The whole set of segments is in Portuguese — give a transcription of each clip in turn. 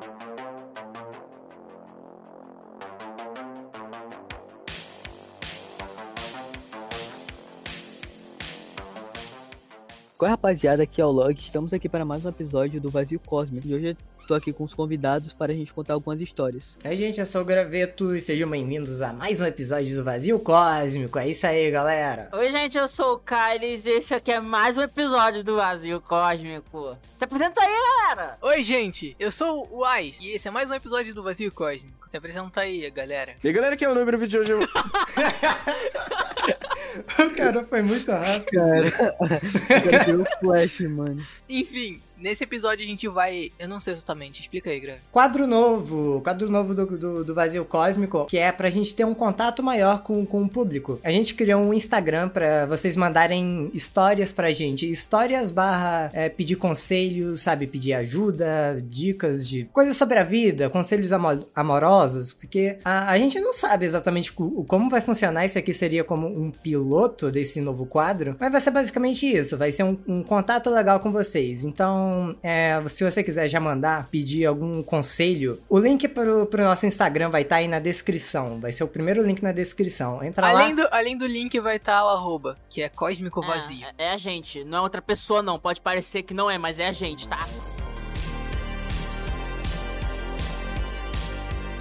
Thank you. Qual é, rapaziada? Aqui é o Log. Estamos aqui para mais um episódio do Vazio Cósmico. E hoje estou aqui com os convidados para a gente contar algumas histórias. Oi, gente, eu sou o Graveto e sejam bem-vindos a mais um episódio do Vazio Cósmico. É isso aí, galera. Oi, gente, eu sou o Kyles e esse aqui é mais um episódio do Vazio Cósmico. Se apresenta aí, galera! Oi, gente, eu sou o Ais e esse é mais um episódio do Vazio Cósmico. Se apresenta aí, galera. E aí, galera, que é o número vídeo de hoje. eu- O cara foi muito rápido. Cara, deu flash, mano. Enfim, nesse episódio a gente vai. Eu não sei exatamente, explica aí, Gra. Quadro novo, quadro novo do, do, do Vazio Cósmico, que é pra gente ter um contato maior com, com o público. A gente criou um Instagram pra vocês mandarem histórias pra gente. Histórias barra é, pedir conselhos, sabe? Pedir ajuda, dicas de coisas sobre a vida, conselhos amo- amorosos, porque a, a gente não sabe exatamente co- como vai funcionar. Isso aqui seria como um piloto desse novo quadro, mas vai ser basicamente isso. Vai ser um, um contato legal com vocês. Então, é, se você quiser já mandar, pedir algum conselho, o link pro, pro nosso Instagram vai estar aí na descrição. Vai ser o primeiro link na descrição. Entra Além lá. do, além do link vai estar o arroba, que é Cósmico Vazio. É, é a gente, não é outra pessoa não. Pode parecer que não é, mas é a gente, tá?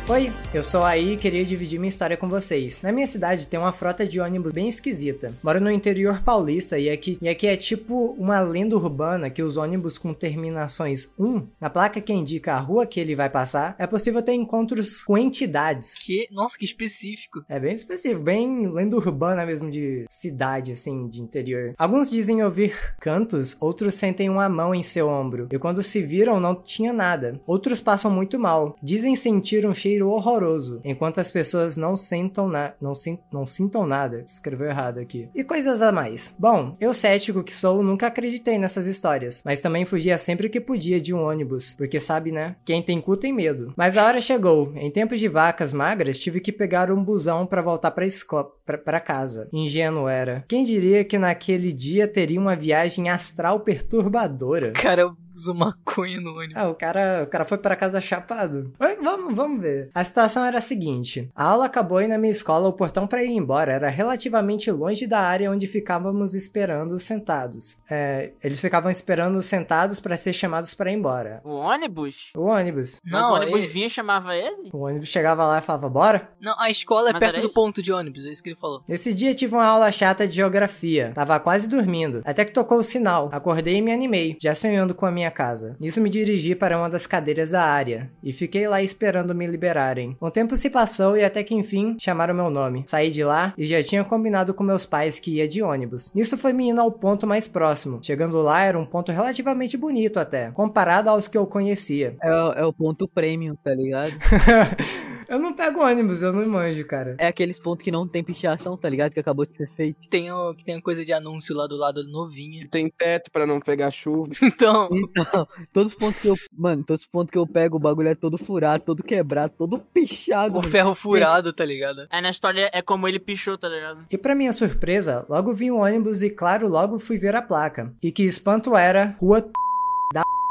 Oi, eu sou aí e queria dividir minha história com vocês. Na minha cidade tem uma frota de ônibus bem esquisita. Moro no interior paulista e aqui, e aqui é tipo uma lenda urbana que os ônibus com terminações 1, na placa que indica a rua que ele vai passar, é possível ter encontros com entidades. Que, nossa, que específico. É bem específico, bem lenda urbana mesmo de cidade, assim, de interior. Alguns dizem ouvir cantos, outros sentem uma mão em seu ombro. E quando se viram, não tinha nada. Outros passam muito mal. Dizem sentir um cheiro horroroso, enquanto as pessoas não sentam na... não, sin... não sintam nada. Escreveu errado aqui. E coisas a mais. Bom, eu cético que sou, nunca acreditei nessas histórias, mas também fugia sempre que podia de um ônibus, porque sabe, né? Quem tem cu tem medo. Mas a hora chegou. Em tempos de vacas magras, tive que pegar um busão pra voltar pra escola, pra casa. Ingênuo era. Quem diria que naquele dia teria uma viagem astral perturbadora? O usa maconha no ônibus. Ah, o cara, o cara foi pra casa chapado. Oi, Vamos, vamos ver. A situação era a seguinte: a aula acabou e na minha escola o portão pra ir embora era relativamente longe da área onde ficávamos esperando sentados. É, eles ficavam esperando sentados pra ser chamados pra ir embora. O ônibus? O ônibus. Mas Não, o ônibus ele- vinha e chamava ele? O ônibus chegava lá e falava, bora? Não, a escola é Mas perto do ponto de ônibus, é isso que ele falou. Nesse dia tive uma aula chata de geografia. Tava quase dormindo. Até que tocou o sinal. Acordei e me animei, já sonhando com a minha casa. Nisso me dirigi para uma das cadeiras da área. E fiquei lá esperando me liberarem. Um tempo se passou e até que enfim chamaram meu nome. Saí de lá e já tinha combinado com meus pais que ia de ônibus. Nisso foi me indo ao ponto mais próximo. Chegando lá era um ponto relativamente bonito até, comparado aos que eu conhecia. É, o- é o ponto premium, tá ligado? eu não pego ônibus, eu não manjo, cara. É aqueles pontos que não tem pichação, tá ligado? Que acabou de ser feito. Tem, o, que tem a coisa de anúncio lá do lado novinha. Tem teto pra não pegar chuva. Então, Todos os pontos que eu. Mano, todos os pontos que eu pego, o bagulho é todo furado, todo quebrado, todo pichado. o mano. ferro furado, tá ligado? É, na história é como ele pichou, tá ligado? E pra minha surpresa, logo vi um ônibus e claro, logo fui ver a placa. E que espanto era Rua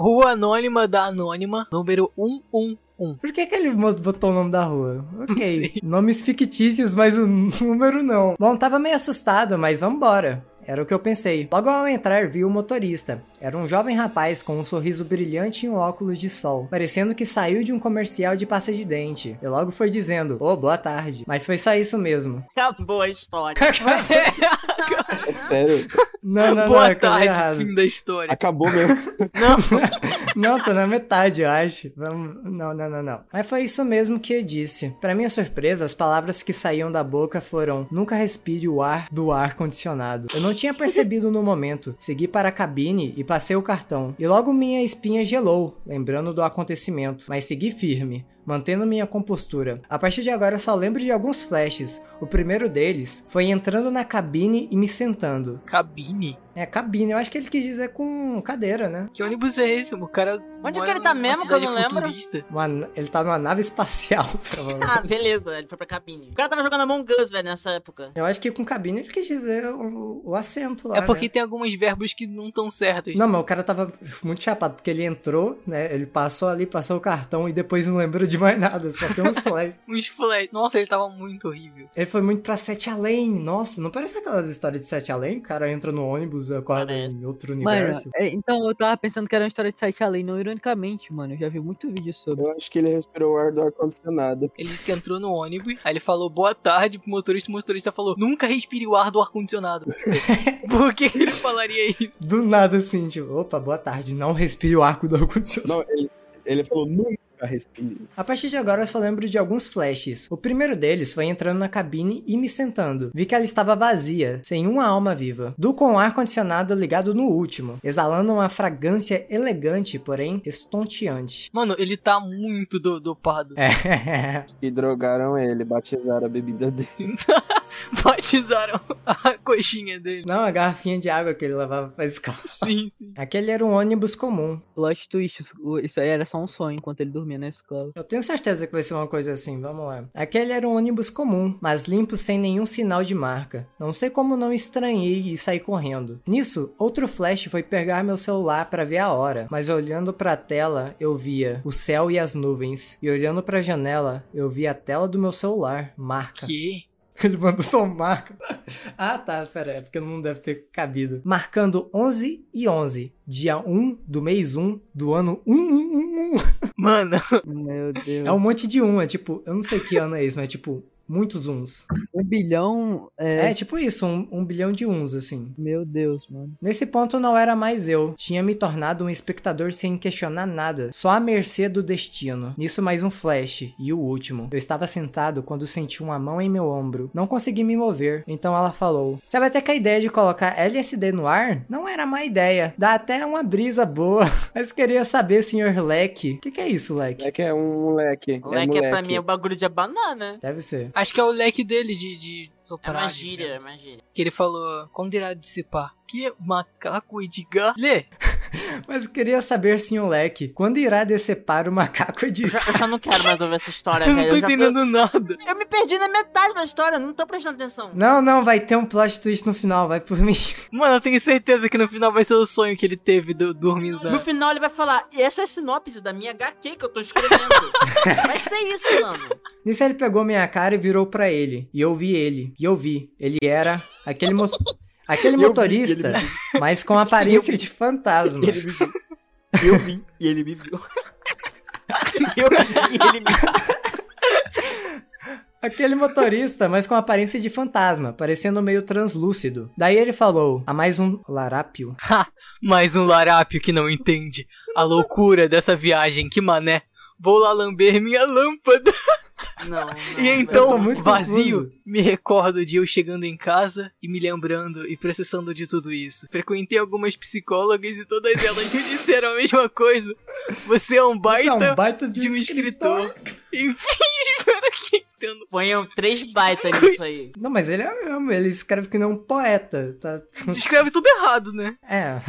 Rua Anônima da Anônima, número 111. Por que, que ele botou o nome da rua? Ok. sei. Nomes fictícios, mas o número não. Bom, tava meio assustado, mas vambora. Era o que eu pensei. Logo ao entrar, vi o motorista. Era um jovem rapaz com um sorriso brilhante e um óculos de sol, parecendo que saiu de um comercial de pasta de dente. E logo foi dizendo: Ô, boa tarde. Mas foi só isso mesmo. Acabou a história. É sério. Não, não, não, Boa acabei tarde, errado. fim da história. Acabou mesmo. Não, tô na metade, eu acho. Vamos... Não, não, não, não. Mas foi isso mesmo que eu disse. Pra minha surpresa, as palavras que saíam da boca foram: nunca respire o ar do ar condicionado. Eu não tinha percebido no momento. Segui para a cabine e passei o cartão. E logo minha espinha gelou, lembrando do acontecimento. Mas segui firme. Mantendo minha compostura. A partir de agora eu só lembro de alguns flashes. O primeiro deles foi entrando na cabine e me sentando. Cabine? É, cabine, eu acho que ele quis dizer com cadeira, né? Que ônibus é esse? O cara. Onde que ele tá mesmo, que eu não lembro? Uma- ele tá numa nave espacial, provavelmente. Ah, beleza, ele foi pra cabine. O cara tava jogando Among Us, velho, nessa época. Eu acho que com cabine ele quis dizer o, o assento lá. É porque né? tem alguns verbos que não estão certos. Não, mas o cara tava muito chapado, porque ele entrou, né? Ele passou ali, passou o cartão e depois não lembrou de mais nada, só tem uns flash. Uns flash. Nossa, ele tava muito horrível. Ele foi muito pra Sete Além. Nossa, não parece aquelas histórias de Sete Além? O cara entra no ônibus e acorda Parece. em outro Mano, universo. é, então eu tava pensando que era uma história de site além, não ironicamente, mano. Eu já vi muito vídeo sobre. Eu acho que ele respirou o ar do ar-condicionado. Ele disse que entrou no ônibus, aí ele falou boa tarde pro motorista, o motorista falou, nunca respire o ar do ar-condicionado. Por que ele falaria isso? Do nada assim, tipo, opa, boa tarde, não respire o arco do ar-condicionado. Não, ele, ele falou nunca respire. A partir de agora eu só lembro de alguns flashes. O primeiro deles foi entrando na cabine e me sentando. Vi que ela estava vazia, sem uma alma viva. Do com o ar-condicionado ligado no último, exalando uma fragrância elegante, porém estonteante. Mano, ele tá muito do- dopado. É. E drogaram ele, batizaram a bebida dele. Batizaram a coxinha dele. Não, a garrafinha de água que ele levava pra escola. Sim, sim. Aquele era um ônibus comum. Plot twist, isso- isso aí era só um sonho enquanto ele dormia na escola. Eu tenho certeza que vai ser uma coisa assim, vamos lá. Aquele era um ônibus comum, mas limpo sem nenhum sinal de marca. Não sei como não estranhei e saí correndo. Nisso, outro flash foi pegar meu celular pra ver a hora, mas olhando pra tela, eu via o céu e as nuvens. E olhando pra janela, eu via a tela do meu celular, marca. Que? Ele mandou só marca. ah, tá, pera, é porque não deve ter cabido. Marcando 11 e 11, dia 1 do mês 1 do ano 1111. Mano, Meu Deus. É um monte de um, é tipo, eu não sei que ano é isso, mas é tipo, muitos uns. Um bilhão. É... É, tipo isso, um, um bilhão de uns, assim. Meu Deus, mano. Nesse ponto não era mais eu. Tinha me tornado um espectador sem questionar nada, só à mercê do destino. Nisso mais um flash, e o último. Eu estava sentado quando senti uma mão em meu ombro. Não consegui me mover, então ela falou: Sabe até que a ideia de colocar LSD no ar não era má ideia. Dá até uma brisa boa. Mas queria saber, senhor Leque. O que, que é isso, Leque? Moleque é um moleque. Moleque, é é pra moleque. mim é o bagulho de abanar, Deve ser. Acho que é o leque dele de, de É soprar. uma de gíria, é vento. uma gíria. Que ele falou, quando irá dissipar? Que macaco Edgar? Lê! Mas eu queria saber, senhor Leque, quando irá decepar o macaco Eu Edgar? já, eu já não quero mais ouvir essa história, Eu velho. não tô eu, já- entendendo nada. eu, eu me perdi na metade da história, não tô prestando atenção. Não, não, vai ter um plot twist no final, vai por mim. Mano, eu tenho certeza que no final vai ser o sonho que ele teve do, dormindo na... No final ele vai falar, e essa é a sinopse da minha HQ que eu tô escrevendo. vai ser isso, mano. Nisso ele pegou minha cara e virou pra ele. E eu vi ele. E eu vi. Ele era aquele mo... aquele Eu vi, motorista, mas com aparência de fantasma. Ele me viu. Eu vi, e ele me viu. eu vi, e ele me viu. Aquele motorista, mas com aparência de fantasma, parecendo meio translúcido. Daí ele falou: "A mais um larápio". Mais um larápio que não entende a loucura dessa viagem, que mané. Vou lá lamber minha lâmpada. Não, não, E então, muito vazio, confuso. me recordo de eu chegando em casa e me lembrando e processando de tudo isso. Frequentei algumas psicólogas e todas elas me disseram a mesma coisa. Você é um Você baita, é um baita de, de um escritor. Enfim, espero que entendo. Ponham três baitas nisso aí. Não, mas ele é mesmo, ele escreve que nem um poeta. Tá... Descreve tudo errado, né? É,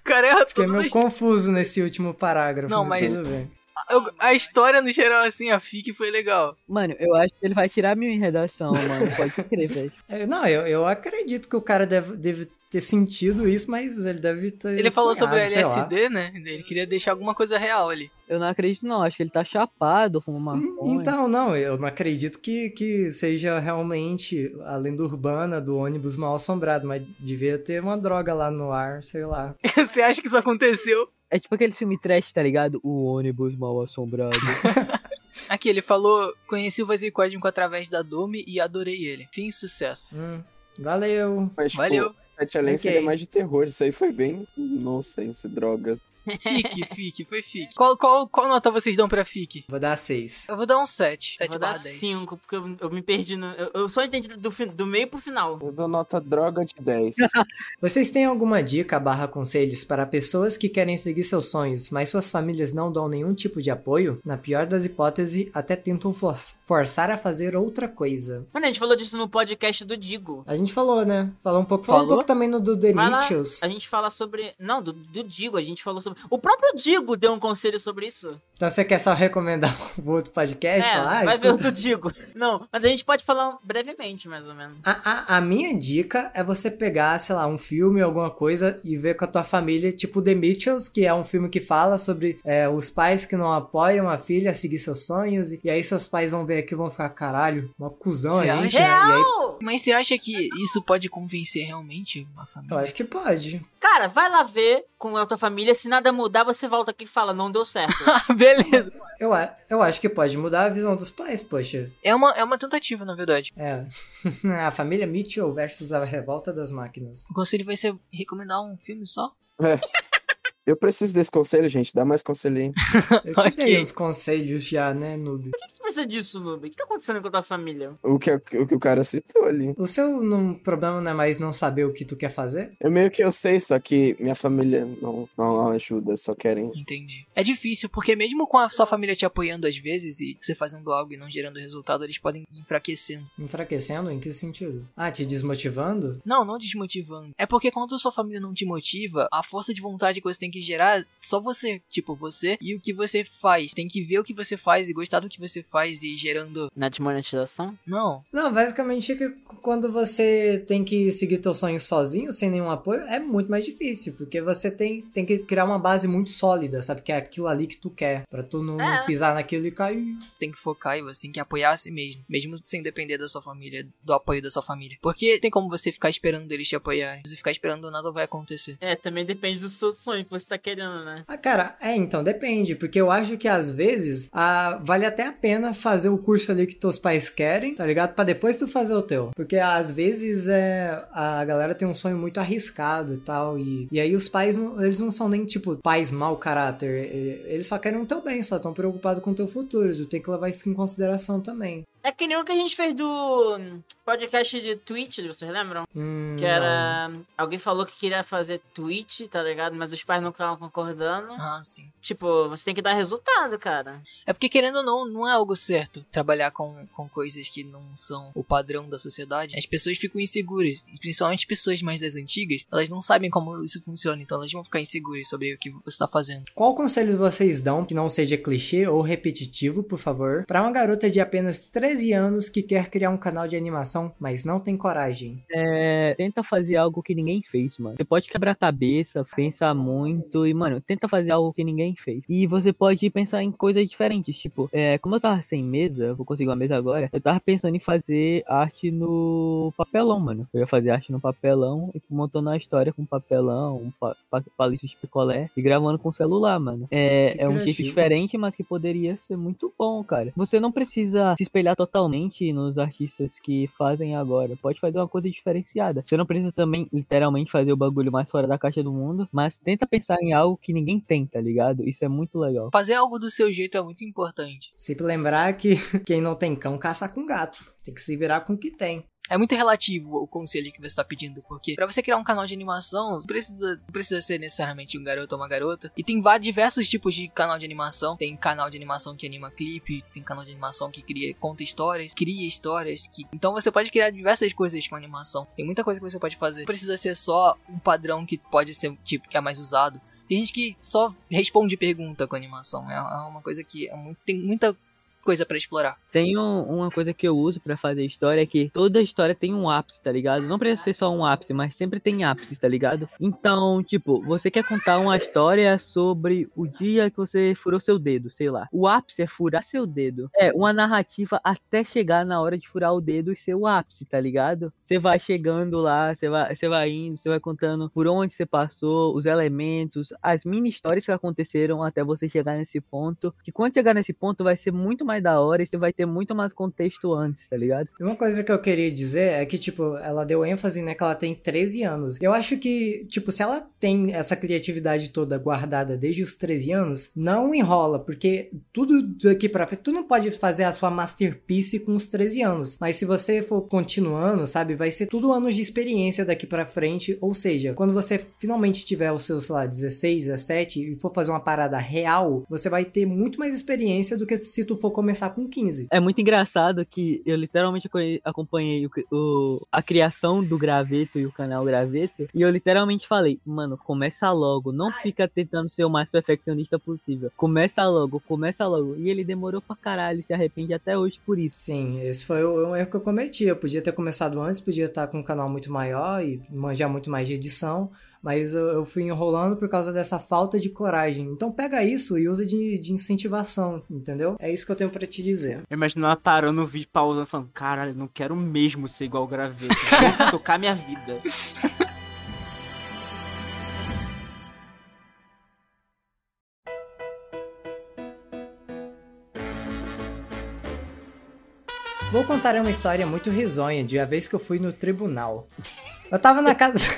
O cara erra fiquei meio as... confuso nesse último parágrafo. Não, mas- tudo bem. Eu- A história, no geral, assim, a FIC foi legal. Mano, eu acho que ele vai tirar mil em redação, mano. Pode crer, velho. É, Não, eu, eu acredito que o cara deve, deve ter sentido isso, mas ele deve ter. Ele falou sobre sonhado, lá. LSD, né? Ele queria deixar alguma coisa real ali. Eu não acredito, não. Acho que ele tá chapado, fuma maconha. Então, não, eu não acredito que, que seja realmente a lenda urbana do ônibus mal assombrado, mas devia ter uma droga lá no ar, sei lá. Você acha que isso aconteceu? É tipo aquele filme trash, tá ligado? O ônibus mal assombrado. Aqui, ele falou: conheci o Vazio Cósmico através da Dome e adorei ele. Fim sucesso. Hum, valeu. Mas, Valeu. Sete Além Ok. seria mais de terror. Isso aí foi bem nonsense, drogas. Fique, fique, foi fique. Qual, qual, qual nota vocês dão pra fique? Vou dar 6. Eu vou dar um 7. Eu 7 vou dar barra 10. 5, porque eu, eu me perdi no. Eu, eu só entendi do, do meio pro final. Eu dou nota droga de 10. Vocês têm alguma dica barra conselhos para pessoas que querem seguir seus sonhos, mas suas famílias não dão nenhum tipo de apoio? Na pior das hipóteses, até tentam for- forçar a fazer outra coisa. Mano, a gente falou disso no podcast do Digo. A gente falou, né? Falou um pouco. Falou um Falou? pouco também no do The Rituals. a gente fala sobre. Não, do, do Digo, a gente falou sobre. O próprio Digo deu um conselho sobre isso. Então você quer só recomendar o outro podcast? é, Falar, vai ver o escuta. do Digo. Não, mas a gente pode falar brevemente, mais ou menos. A, a, a minha dica é você pegar, sei lá, um filme, alguma coisa e ver com a tua família, tipo The Mitchells, que é um filme que fala sobre é, os pais que não apoiam a filha a seguir seus sonhos, e, e aí seus pais vão ver aquilo e vão ficar, caralho, uma cuzão Você a gente, né? E aí! Mas você acha que isso pode convencer realmente uma eu família? acho que pode. Cara, vai lá ver com a tua família. Se nada mudar, você volta aqui e fala, não deu certo. Beleza. Eu, eu acho que pode mudar a visão dos pais, poxa. É uma, é uma tentativa, na verdade. É. a família Mitchell versus a revolta das máquinas. O conselho vai ser recomendar um filme só? Eu preciso desse conselho, gente. Dá mais conselho aí. Eu te Ok. dei os conselhos já, né, noob? Por que você precisa disso, Noob? O que tá acontecendo com a tua família? O que, o que o cara citou ali. O seu não, problema não é mais não saber o que tu quer fazer? Eu meio que eu sei, só que minha família não, não ajuda, só querem. Entendi. É difícil, porque mesmo com a sua família te apoiando às vezes e você fazendo algo e não gerando resultado, eles podem ir enfraquecendo. Enfraquecendo? Em que sentido? Ah, te desmotivando? Não, não desmotivando. É porque quando a sua família não te motiva, a força de vontade que você tem que gerar, só você, tipo, você e o que você faz. Tem que ver o que você faz e gostar do que você faz e gerando. Na desmonetização? Não. Não, basicamente é que quando você tem que seguir teu sonho sozinho, sem nenhum apoio, é muito mais difícil, porque você tem, tem que criar uma base muito sólida, sabe? Que é aquilo ali que tu quer, pra tu não É. pisar naquilo e cair. Você tem que focar e você tem que apoiar a si mesmo. Mesmo sem depender da sua família, do apoio da sua família. Porque tem como você ficar esperando eles te apoiarem. Se você ficar esperando, nada vai acontecer. É, também depende do seu sonho que você tá querendo, né? Ah, cara, é, então depende, porque eu acho que às vezes ah, vale até a pena fazer o curso ali que teus pais querem, tá ligado? Pra depois tu fazer o teu. Porque às vezes é, a galera tem um sonho muito arriscado e tal, e, e aí os pais, não, eles não são nem tipo pais mau caráter, eles só querem o teu bem, só estão preocupados com o teu futuro, tu tem que levar isso em consideração também. É que nem o que a gente fez do podcast de Twitch, vocês lembram? Hum, Que era. Alguém falou que queria fazer Twitch, tá ligado? Mas os pais não estavam concordando. Ah, sim. Tipo, você tem que dar resultado, cara. É porque, querendo ou não, não é algo certo trabalhar com, com coisas que não são o padrão da sociedade. As pessoas ficam inseguras, principalmente pessoas mais das antigas, elas não sabem como isso funciona, então elas vão ficar inseguras sobre o que você está fazendo. Qual conselho vocês dão que não seja clichê ou repetitivo, por favor, para uma garota de apenas 13 anos que quer criar um canal de animação, mas não tem coragem? É, tenta fazer algo que ninguém fez, mano. Você pode quebrar a cabeça, pensar muito e, mano, tenta fazer algo que ninguém fez. E você pode pensar em coisas diferentes, tipo, é, como eu tava sem mesa, vou conseguir uma mesa agora, eu tava pensando em fazer arte no papelão, mano. Eu ia fazer arte no papelão e montando uma história com papelão, um pa pa palito de picolé e gravando com celular, mano. É, é um jeito diferente, mas que poderia ser muito bom, cara. Você não precisa se espelhar totalmente nos artistas que fazem agora. Pode fazer uma coisa diferenciada. Você não precisa também, literalmente, fazer o bagulho mais fora da caixa do mundo, mas tenta pensar em algo que ninguém tem, tá ligado? Isso é muito legal. Fazer algo do seu jeito é muito importante. Sempre lembrar que quem não tem cão caça com gato. Tem que se virar com o que tem. É muito relativo o conselho que você está pedindo, porque pra você criar um canal de animação, não precisa, precisa ser necessariamente um garoto ou uma garota. E tem vários diversos tipos de canal de animação. Tem canal de animação que anima clipe, tem canal de animação que cria, conta histórias, cria histórias. Que... Então você pode criar diversas coisas com animação. Tem muita coisa que você pode fazer. Não precisa ser só um padrão que pode ser tipo que é mais usado. Tem gente que só responde pergunta com animação. É é uma coisa que é muito, tem muita coisa pra explorar. Tem um- uma coisa que eu uso pra fazer história, é que toda história tem um ápice, tá ligado? Não precisa ser só um ápice, mas sempre tem ápice, tá ligado? Então, tipo, você quer contar uma história sobre o dia que você furou seu dedo, sei lá. O ápice é furar seu dedo. É uma narrativa até chegar na hora de furar o dedo e ser o ápice, tá ligado? Você vai chegando lá, você vai, você vai indo, você vai contando por onde você passou, os elementos, as mini histórias que aconteceram até você chegar nesse ponto. Que quando chegar nesse ponto vai ser muito mais mais da hora e você vai ter muito mais contexto antes, tá ligado? Uma coisa que eu queria dizer é que, tipo, ela deu ênfase, né, que ela tem 13 anos. Eu acho que, tipo, se ela tem essa criatividade toda guardada desde os 13 anos, não enrola, porque tudo daqui pra frente, tu não pode fazer a sua masterpiece com os 13 anos. Mas se você for continuando, sabe, vai ser tudo anos de experiência daqui pra frente. Ou seja, quando você finalmente tiver os seus, sei lá, 16, 17 e for fazer uma parada real, você vai ter muito mais experiência do que se tu for começar com 15. É muito engraçado que eu literalmente aco- acompanhei o, o- a criação do Graveto e o canal Graveto. E eu literalmente falei, mano, começa logo. Não fica tentando ser o mais perfeccionista possível. Começa logo, começa logo. E ele demorou pra caralho, se arrepende até hoje por isso. Sim, esse foi o, o erro que eu cometi. Eu podia ter começado antes, podia estar com um canal muito maior e manjar muito mais de edição, mas eu, eu fui enrolando por causa dessa falta de coragem. Então pega isso e usa de, de incentivação, entendeu? É isso que eu tenho pra te dizer. Eu imagino ela parando o vídeo, pausando, falando, caralho, não quero mesmo ser igual o graveto. Vou tocar minha vida. Vou contar uma história muito risonha de a vez que eu fui no tribunal. Eu tava na casa.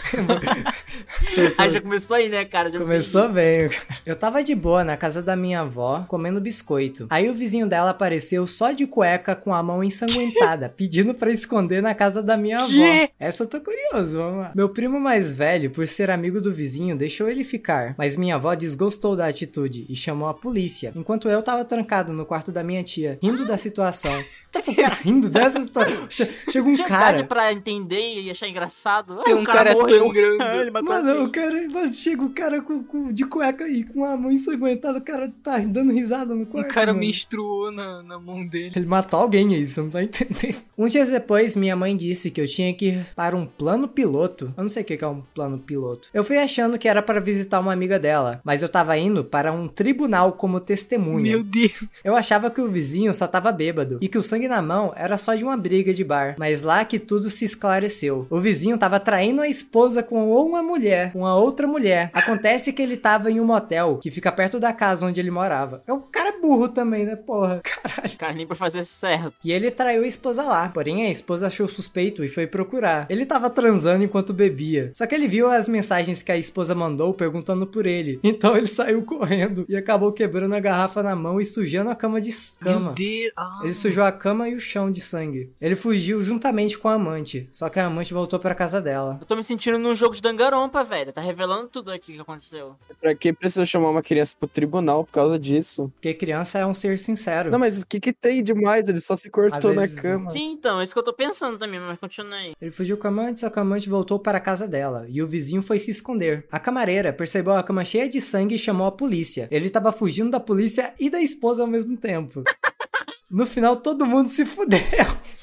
Tu- tu- Aí já começou aí, né, cara? Já Começou bem. Eu tava de boa na casa da minha avó, comendo biscoito. Aí o vizinho dela apareceu só de cueca com a mão ensanguentada, pedindo pra esconder na casa da minha avó. Essa eu tô curioso, vamos lá. Meu primo mais velho, por ser amigo do vizinho, deixou ele ficar, mas minha avó desgostou da atitude e chamou a polícia, enquanto eu tava trancado no quarto da minha tia, rindo da situação. Tá cara rindo dessa história? Che- Chega um Tinha cara. idade pra entender e achar engraçado. Tem Ah, um o cara morreu. Ele matou Mano. O cara, mano, chega o cara com, com- de cueca e com a mão ensanguentada, o cara tá dando risada no quarto. cara mano. menstruou na, na mão dele. Ele matou alguém aí, você não tá entendendo. Uns dias depois, minha mãe disse que eu tinha que ir para um plano piloto. Eu não sei o que que é um plano piloto. Eu fui achando que era para visitar uma amiga dela, mas eu tava indo para um tribunal como testemunha. Meu Deus. Eu achava que o vizinho só tava bêbado e que o sangue na mão era só de uma briga de bar, mas lá que tudo se esclareceu. O vizinho tava traindo a esposa com uma mulher, com uma outra mulher. Acontece que ele tava em um motel que fica perto da casa onde ele morava. É um cara burro também, né, porra? Caralho. Cara, nem pra fazer certo. E ele traiu a esposa lá. Porém, a esposa achou suspeito e foi procurar. Ele tava transando enquanto bebia. Só que ele viu as mensagens que a esposa mandou perguntando por ele. Então ele saiu correndo e acabou quebrando a garrafa na mão e sujando a cama de cama. Meu Deus. Ah. Ele sujou a cama e o chão de sangue. Ele fugiu juntamente com a amante, só que a amante voltou pra casa dela. Eu tô me sentindo num jogo de dangarompa, velho. Tá revelando tudo aqui que aconteceu. Pra que precisa chamar uma criança pro tribunal por causa disso? Porque criança é um ser sincero. Não, mas o que que tem demais? Ele só se cortou Às na vezes- cama. Sim, então, é isso que eu tô pensando também, mas continua aí. Ele fugiu com a amante, só que a amante voltou para a casa dela, e o vizinho foi se esconder. A camareira percebeu a cama cheia de sangue e chamou a polícia. Ele estava fugindo da polícia e da esposa ao mesmo tempo. No final, todo mundo se fudeu.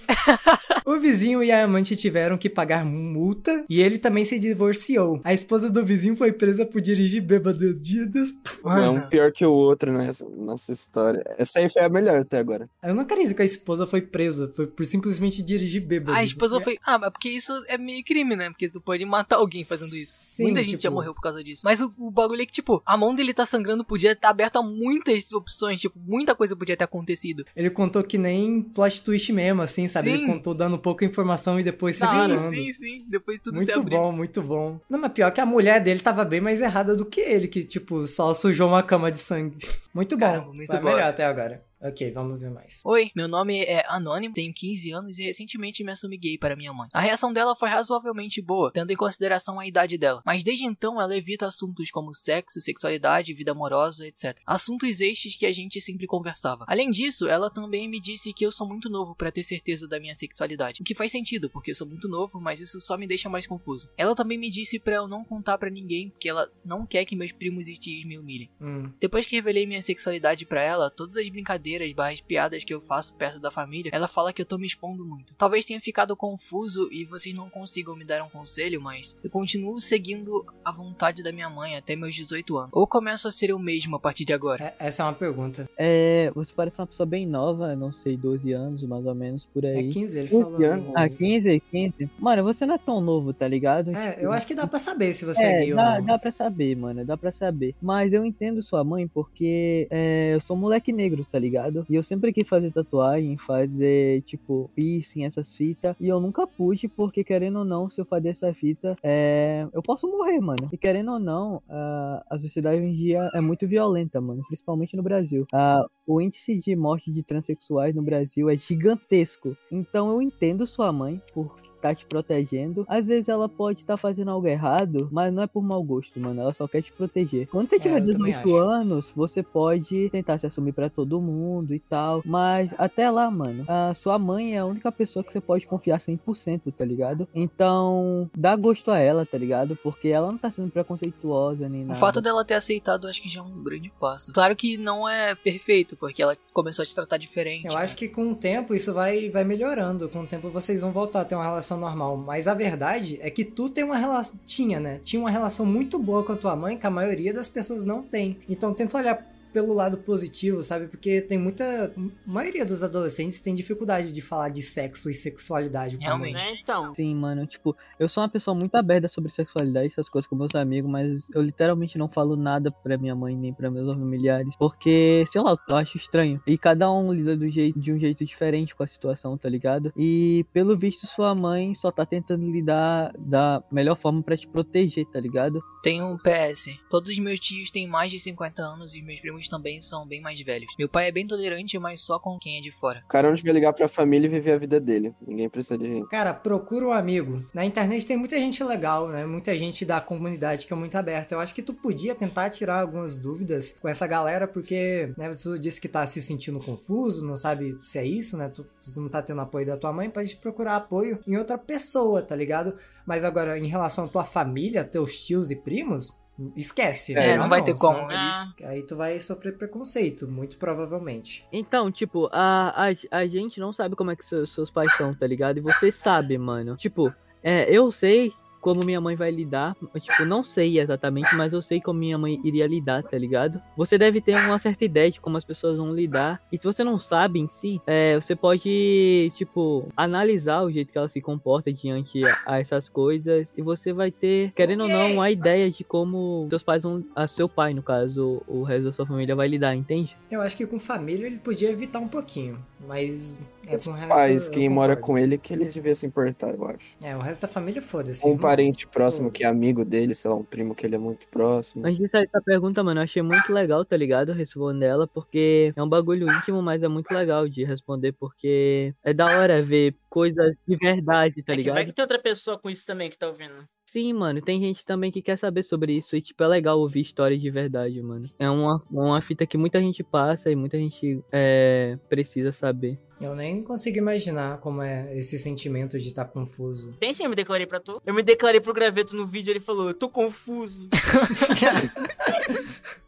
O vizinho e a amante tiveram que pagar multa e ele também se divorciou. A esposa do vizinho foi presa por dirigir bêbado dias. É um pior que o outro nessa nossa história. Essa aí foi a melhor até agora. Eu não acredito que a esposa foi presa por, por simplesmente dirigir bêbado. A esposa foi. Ah, mas porque isso é meio crime, né? Porque tu pode matar alguém fazendo isso. Sim, Muita gente tipo, já morreu por causa disso. Mas o, o bagulho é que, tipo, a mão dele tá sangrando, podia estar aberta a muitas opções. Tipo, muita coisa podia ter acontecido. Ele contou que nem plot twist mesmo, assim, sabe? Sim. Ele contou dando pouca informação e depois hora. virando. Sim, sim. Depois tudo Muito bom, muito bom. Não, mas pior que a mulher dele tava bem mais errada do que ele, que, tipo, só sujou uma cama de sangue. Muito bom. Caramba, muito Foi bom. melhor até agora. Ok, vamos ver mais. Oi, meu nome é Anônimo, tenho 15 anos e recentemente me assumi gay para minha mãe. A reação dela foi razoavelmente boa, tendo em consideração a idade dela, mas desde então ela evita assuntos como sexo, sexualidade, vida amorosa, etc. Assuntos estes que a gente sempre conversava. Além disso, ela também me disse que eu sou muito novo para ter certeza da minha sexualidade, o que faz sentido, porque eu sou muito novo, mas isso só me deixa mais confuso. Ela também me disse para eu não contar para ninguém, porque ela não quer que meus primos e tios me humilhem. Hum. Depois que revelei minha sexualidade pra ela, todas as brincadeiras barras piadas que eu faço perto da família, ela fala que eu tô me expondo muito. Talvez tenha ficado confuso e vocês não consigam me dar um conselho, mas eu continuo seguindo a vontade da minha mãe até meus 18 anos. Ou começo a ser eu mesmo a partir de agora. É- essa é uma pergunta. É, você parece uma pessoa bem nova, não sei, 12 anos mais ou menos por É aí. 15, ele 15 falou. anos. Ah, 15, 15. Mano, você não é tão novo, tá ligado? É, Tipo, eu acho que dá pra saber se você é, É, gay ou dá, não. dá pra saber, mano, dá pra saber. Mas eu entendo sua mãe porque é, eu sou um moleque negro, tá ligado? Ligado? E eu sempre quis fazer tatuagem, fazer, tipo, piercing, essas fitas. E eu nunca pude, porque querendo ou não, se eu fazer essa fita, é... eu posso morrer, mano. E querendo ou não, a, a sociedade hoje em dia é muito violenta, mano. Principalmente no Brasil. Ah, o índice de morte de transexuais no Brasil é gigantesco. Então eu entendo sua mãe, porque tá te protegendo. Às vezes ela pode estar fazendo algo errado, mas não é por mau gosto, mano. Ela só quer te proteger. Quando você tiver eu também 18 acho. anos, você pode tentar se assumir pra todo mundo e tal. Mas até lá, mano, a sua mãe é a única pessoa que você pode confiar 100%, tá ligado? Então, dá gosto a ela, tá ligado? Porque ela não tá sendo preconceituosa nem O nada. fato dela ter aceitado, acho que já é um grande passo. Claro que não é perfeito, porque ela começou a te tratar diferente. Eu né? acho que com o tempo isso vai, vai melhorando. Com o tempo vocês vão voltar a ter uma relação normal. Mas a verdade é que tu tem uma relação. Tinha, né? Tinha uma relação muito boa com a tua mãe que a maioria das pessoas não tem. Então tenta olhar pelo lado positivo, sabe? Porque tem muita. A maioria dos adolescentes tem dificuldade de falar de sexo e sexualidade com a mãe. Realmente. Né, então. Sim, mano, tipo, eu sou uma pessoa muito aberta sobre sexualidade, essas coisas com meus amigos, mas eu literalmente não falo nada pra minha mãe nem pra meus familiares, porque, sei lá, eu acho estranho. E cada um lida do jeito, de um jeito diferente com a situação, tá ligado? E pelo visto, sua mãe só tá tentando lidar da melhor forma pra te proteger, tá ligado? Tem um PS. Todos os meus tios têm mais de 50 anos e meus primos também são bem mais velhos. Meu pai é bem tolerante, mas só com quem é de fora. O cara onde vai ligar pra família e viver a vida dele. Ninguém precisa de. Cara, procura um amigo. Na internet tem muita gente legal, né? Muita gente da comunidade que é muito aberta. Eu acho que tu podia tentar tirar algumas dúvidas com essa galera, porque, né, tu disse que tá se sentindo confuso, não sabe se é isso, né? Tu, tu não tá tendo apoio da tua mãe, pode procurar apoio em outra pessoa, tá ligado? Mas agora, em relação à tua família, teus tios e primos, esquece. É, né? não vai ter como. eles- Aí tu vai sofrer preconceito, muito provavelmente. Então, tipo, a, a, a gente não sabe como é que seus, seus pais são, tá ligado? E você sabe, mano. Tipo, é, eu sei como minha mãe vai lidar. Tipo, não sei exatamente, mas eu sei como minha mãe iria lidar, tá ligado? Você deve ter uma certa ideia de como as pessoas vão lidar. E se você não sabe em si, é, você pode, tipo, analisar o jeito que ela se comporta diante a, a essas coisas. E você vai ter, querendo ou não, uma ideia de como seus pais vão. A seu pai, no caso, o resto da sua família vai lidar, entende? Eu acho que com família ele podia evitar um pouquinho, mas é Os resto. pais, quem mora com ele, que ele devia se importar, eu acho. É, o resto da família foda-se. Um parente próximo que é amigo dele, sei lá, um primo que ele é muito próximo. Antes de sair essa pergunta, mano, eu achei muito legal, tá ligado? Responder ela, porque é um bagulho íntimo, mas é muito legal de responder, porque é da hora ver coisas de verdade, tá é que vai ligado? que tem outra pessoa com isso também que tá ouvindo. Sim, mano, tem gente também que quer saber sobre isso, e tipo, é legal ouvir histórias de verdade, mano. É uma, uma fita que muita gente passa e muita gente é, precisa saber. Eu nem consigo imaginar como é esse sentimento de estar confuso. Tem sim, eu me declarei pra tu. Eu me declarei pro graveto no vídeo, ele falou, eu tô confuso.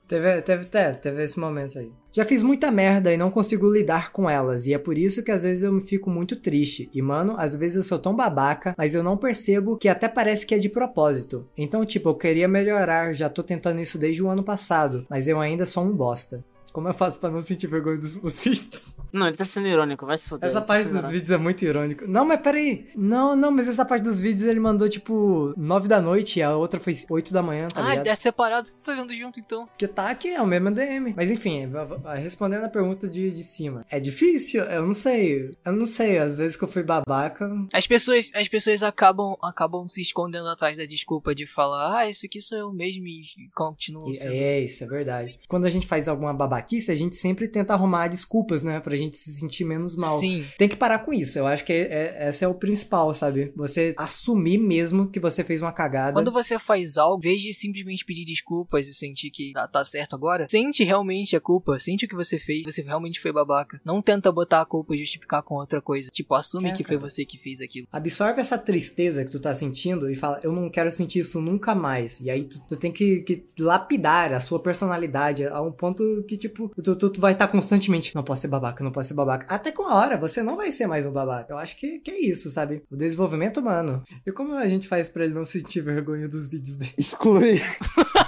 Teve, teve, teve, teve esse momento aí. Já fiz muita merda e não consigo lidar com elas, e é por isso que às vezes eu me fico muito triste. E mano, às vezes eu sou tão babaca, mas eu não percebo que até parece que é de propósito. Então, tipo, eu queria melhorar, já tô tentando isso desde o ano passado, mas eu ainda sou um bosta. Como eu faço pra não sentir vergonha dos meus vídeos? Não, ele tá sendo irônico, vai se foder. Essa tá parte sendo dos irônico. vídeos é muito irônico. Não, mas peraí. Não, não, mas essa parte dos vídeos ele mandou tipo 9 da noite e a outra foi 8 da manhã, tá ah, ligado? é separado. Você tá vendo junto então? Porque tá aqui, é o mesmo DM. Mas enfim, respondendo a pergunta de, de cima. É difícil? Eu não sei. Eu não sei. Às vezes que eu fui babaca. As pessoas, as pessoas acabam, acabam se escondendo atrás da desculpa de falar, ah, isso aqui sou eu mesmo e continuam sendo. é, isso é verdade. Quando a gente faz alguma babaquice, a gente sempre tenta arrumar desculpas, né? Pra gente se sentir menos mal. Sim. Tem que parar com isso. Eu acho que é, é- esse é o principal, sabe? Você assumir mesmo que você fez uma cagada. Quando você faz algo, em vez de simplesmente pedir desculpas e sentir que tá, tá certo agora, sente realmente a culpa, sente o que você fez, você realmente foi babaca. Não tenta botar a culpa e justificar com outra coisa. Tipo, assume É, que foi cara. você que fez aquilo. Absorve essa tristeza que tu tá sentindo e fala, eu não quero sentir isso nunca mais. E aí tu, tu tem que, que lapidar a sua personalidade a um ponto que, tipo, tu, tu, tu vai estar constantemente, não posso ser babaca, não posso ser babaca. Até com a hora, você não vai ser mais um babaca. Eu acho que, que é isso, sabe? O desenvolvimento humano. E como a gente faz pra ele não sentir vergonha dos vídeos dele? Exclui.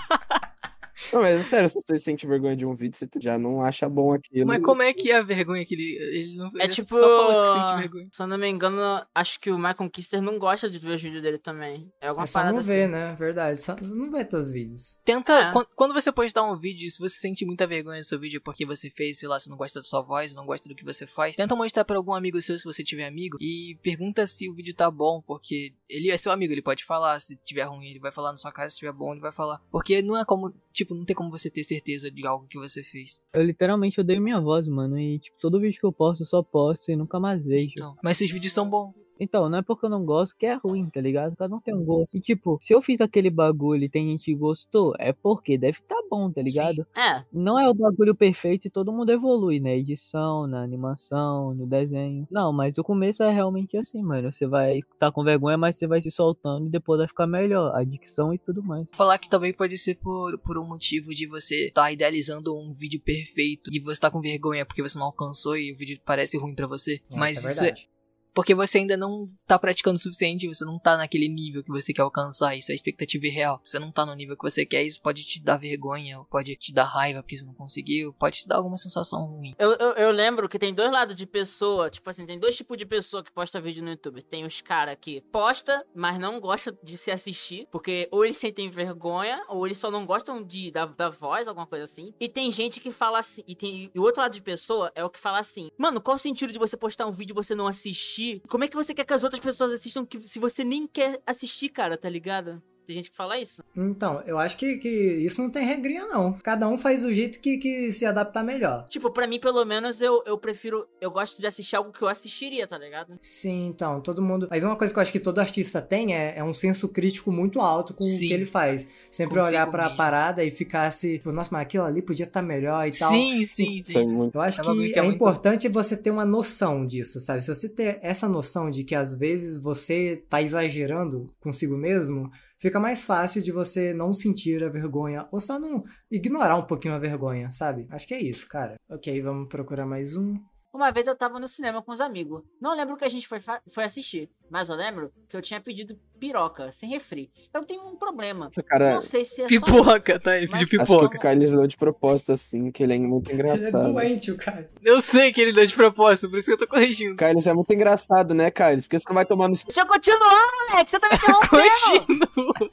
Não, mas é sério, se você sente vergonha de um vídeo, você já não acha bom aquilo. Mas como é que é a vergonha que ele. ele não, É ele tipo. Só fala que sente vergonha. Se eu não me engano, acho que o Michael Kister não gosta de ver os vídeos dele também. É alguma É só não ver, assim. né? Verdade. Só não vê teus vídeos. Tenta. É. quan- Quando você postar um vídeo, se você sente muita vergonha no seu vídeo porque você fez, sei lá, você não gosta da sua voz, não gosta do que você faz, tenta mostrar pra algum amigo seu se você tiver amigo e pergunta se o vídeo tá bom, porque ele é seu amigo, ele pode falar. Se tiver ruim, ele vai falar na sua cara, se tiver bom, ele vai falar. Porque não é como, tipo, não tem como você ter certeza de algo que você fez. Eu literalmente odeio minha voz, mano. E, tipo, todo vídeo que eu posto, eu só posto e nunca mais vejo. Então, mas seus vídeos são bons. Então, não é porque eu não gosto que é ruim, tá ligado? Cada um tem um gosto. E, tipo, se eu fiz aquele bagulho e tem gente que gostou, é porque deve tá bom, tá ligado? É, Não é o bagulho perfeito e todo mundo evolui na edição, na animação, no desenho. Não, mas o começo é realmente assim, mano. Você vai tá com vergonha, mas você vai se soltando e depois vai ficar melhor. A dicção e tudo mais. Falar que também pode ser por, por um motivo de você estar idealizando um vídeo perfeito e você tá com vergonha porque você não alcançou e o vídeo parece ruim pra você. Mas Essa é isso é verdade. Porque você ainda não tá praticando o suficiente, você não tá naquele nível que você quer alcançar, isso é expectativa irreal. Você não tá no nível que você quer, isso pode te dar vergonha, pode te dar raiva porque você não conseguiu, pode te dar alguma sensação ruim. Eu, eu, eu lembro que tem dois lados de pessoa, tipo assim, tem dois tipos de pessoa que posta vídeo no YouTube. Tem os caras que posta, mas não gosta de se assistir, porque ou eles sentem vergonha, ou eles só não gostam de, da, da voz, alguma coisa assim. E tem gente que fala assim, e tem e o outro lado de pessoa é o que fala assim, mano, qual o sentido de você postar um vídeo e você não assistir? Como é que você quer que as outras pessoas assistam que, se você nem quer assistir, cara, tá ligado? Tem gente que fala isso. Então, eu acho que, que isso não tem regrinha, não. Cada um faz do jeito que, que se adaptar melhor. Tipo, pra mim, pelo menos, eu, eu prefiro. Eu gosto de assistir algo que eu assistiria, tá ligado? Sim, então, todo mundo. Mas uma coisa que eu acho que todo artista tem é, é um senso crítico muito alto com o Sim. que ele faz. Sempre Consigo olhar pra mesmo. parada e ficar assim, tipo, nossa, mas aquilo ali podia estar melhor e tal. Sim, sim, é sim. muito... Eu acho É que que é, é muito- importante você ter uma noção disso, sabe? Se você ter essa noção de que às vezes você tá exagerando consigo mesmo, fica mais fácil de você não sentir a vergonha ou só não ignorar um pouquinho a vergonha, sabe? Acho que é isso, cara. Ok, vamos procurar mais um. Uma vez eu tava no cinema com os amigos. Não lembro o que a gente foi, foi assistir, mas eu lembro que eu tinha pedido piroca, sem refri. Eu tenho um problema. Esse cara... Não sei se é só. Pipoca, tá? Ele pediu acho Acho pipoca. que o Kylie deu de propósito, assim, que ele é muito Ele é engraçado. doente, o cara. Eu sei que ele deu de propósito, por isso que eu tô corrigindo. Kylie, você é muito engraçado, né, Kylie? Porque você não vai tomar no... Deixa eu continuar, moleque, você tá me interrompendo. Continua.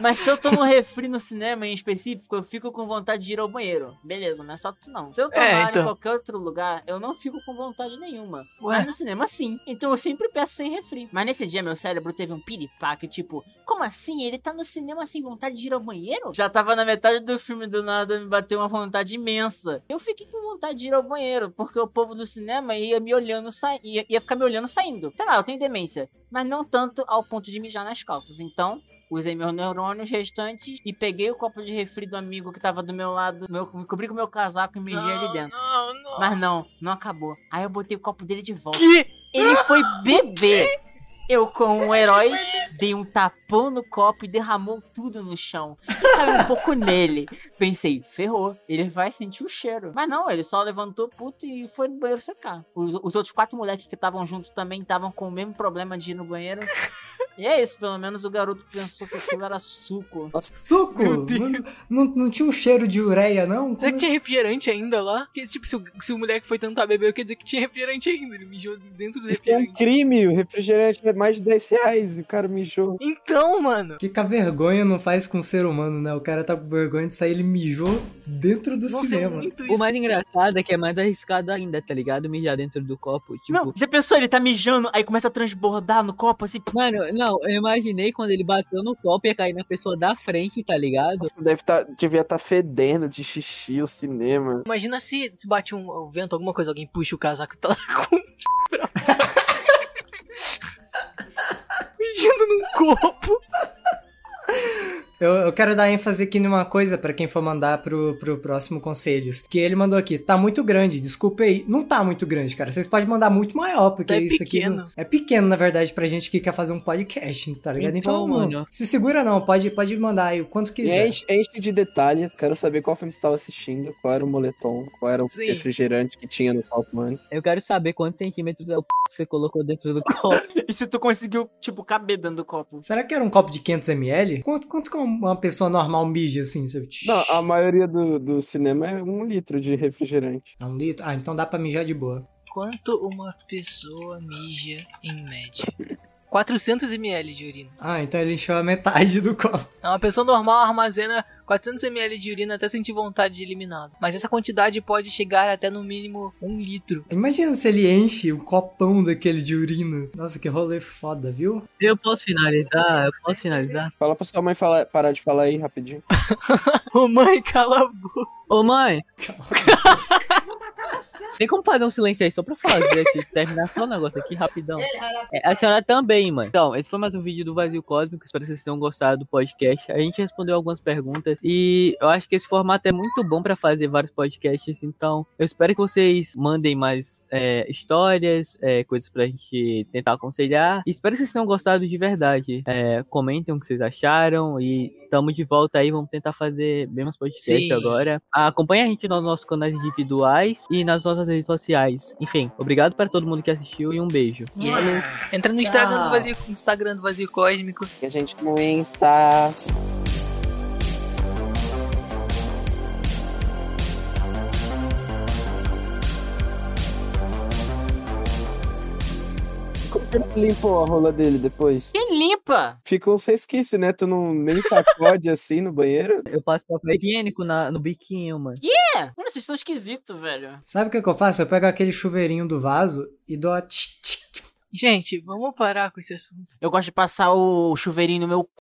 Mas se eu tomo refri no cinema em específico, eu fico com vontade de ir ao banheiro. Beleza, não é só tu não. Se eu tomar É, então. em qualquer outro lugar, eu não fico com vontade nenhuma. Ué? Mas no cinema, sim. Então eu sempre peço sem refri. Mas nesse dia, meu cérebro teve um piripaque, tipo, como assim? Ele tá no cinema sem vontade de ir ao banheiro? Já tava na metade do filme, do nada me bateu uma vontade imensa. Eu fiquei com vontade de ir ao banheiro, porque o povo do cinema ia me olhando, ia, ia ficar me olhando saindo. Sei lá, eu tenho demência. Mas não tanto ao ponto de mijar nas calças. Então, Usei meus neurônios restantes e peguei o copo de refri do amigo que tava do meu lado, meu, me cobri com meu casaco e mijei ali dentro. Não, não. Mas não, não acabou. Aí eu botei o copo dele de volta. Que? Ele foi beber. Eu, como um herói, dei um tapão no copo e derramou tudo no chão. Caiu um pouco nele. Pensei, ferrou, ele vai sentir o cheiro. Mas não, ele só levantou puto e foi no banheiro secar. Os, os outros quatro moleques que estavam junto também estavam com o mesmo problema de ir no banheiro. E é isso, pelo menos o garoto pensou que aquilo era suco. Suco! Meu Deus. Não, não, não tinha um cheiro de ureia, não? Será Como que tinha refrigerante ainda lá? Porque, tipo, se o, se o moleque foi tentar beber, quer dizer que tinha refrigerante ainda. Ele mijou dentro do Isso é um refrigerante. crime, o refrigerante é mais de 10 reais e o cara mijou. Então, mano. O que, a vergonha não faz com o ser humano, né? O cara tá com vergonha de sair, ele mijou dentro do Nossa, é cinema. muito O mais engraçado é que é mais arriscado ainda, tá ligado? Mijar dentro do copo. Tipo, Não, já pensou? Ele tá mijando, aí começa a transbordar no copo assim. Mano, não, eu imaginei quando ele bateu no copo ia cair na pessoa da frente, tá ligado? Você deve tá, devia estar fedendo de xixi o cinema. Imagina se, se bate um, um vento, alguma coisa, alguém puxa o casaco e tá lá com. Mijando num copo. Eu, eu quero dar ênfase aqui numa coisa pra quem for mandar pro, pro próximo Conselhos. Que ele mandou aqui, tá muito grande, desculpa aí. Não tá muito grande, cara. Vocês podem mandar muito maior, porque É isso aqui. pequeno. não- é pequeno, na verdade, pra gente que quer fazer um podcast, tá ligado? Então, Então, mano. se segura não, pode, pode mandar aí o quanto quiser. enche, enche de detalhes. Quero saber qual filme você estava assistindo, qual era o moletom, qual era o Sim. refrigerante que tinha no copo, mano. Eu quero saber quantos centímetros é o p que você colocou dentro do copo. E se tu conseguiu, tipo, caber dentro do copo? Será que era um copo de 500ml? Quanto, quanto que é uma pessoa normal mija assim? Você... Não, a maioria do, do cinema é um litro de refrigerante. É um litro? Ah, então dá pra mijar de boa. Quanto uma pessoa mija em média? 400 ml de urina. Ah, então ele encheu a metade do copo. É Uma pessoa normal armazena 400 ml de urina até sentir vontade de eliminá-lo. Mas essa quantidade pode chegar até no mínimo um litro. Imagina se ele enche um copão daquele de urina. Nossa, que rolê foda, viu? Eu posso finalizar? Eu posso finalizar? Fala pra sua mãe falar, parar de falar aí rapidinho. Ô mãe, cala a boca. Ô mãe! Tem como fazer um silêncio aí só pra fazer aqui, terminar só o negócio aqui rapidão. É, a senhora também, mãe. Então, esse foi mais um vídeo do Vazio Cósmico. Espero que vocês tenham gostado do podcast. A gente respondeu algumas perguntas e eu acho que esse formato é muito bom pra fazer vários podcasts. Então, eu espero que vocês mandem mais é, histórias, é, coisas pra gente tentar aconselhar. E espero que vocês tenham gostado de verdade. É, comentem o que vocês acharam e tamo de volta aí. Vamos tentar fazer bem mais podcasts Sim. agora. Acompanhe a gente nos nossos canais individuais e nas nossas redes sociais. Enfim, obrigado para todo mundo que assistiu e um beijo. Entra no. Instagram do Vazio, Instagram do Vazio Cósmico. E a gente no Insta. Ele limpou a rola dele depois? Quem limpa? Fica uns resquícios, né? Tu não nem sacode assim no banheiro? Eu passo papel higiênico na, no biquinho, mano. É, mano, vocês estão esquisitos, velho. Sabe o que, que eu faço? Eu pego aquele chuveirinho do vaso e dou a tch. Gente, vamos parar com esse assunto. Eu gosto de passar o chuveirinho no meu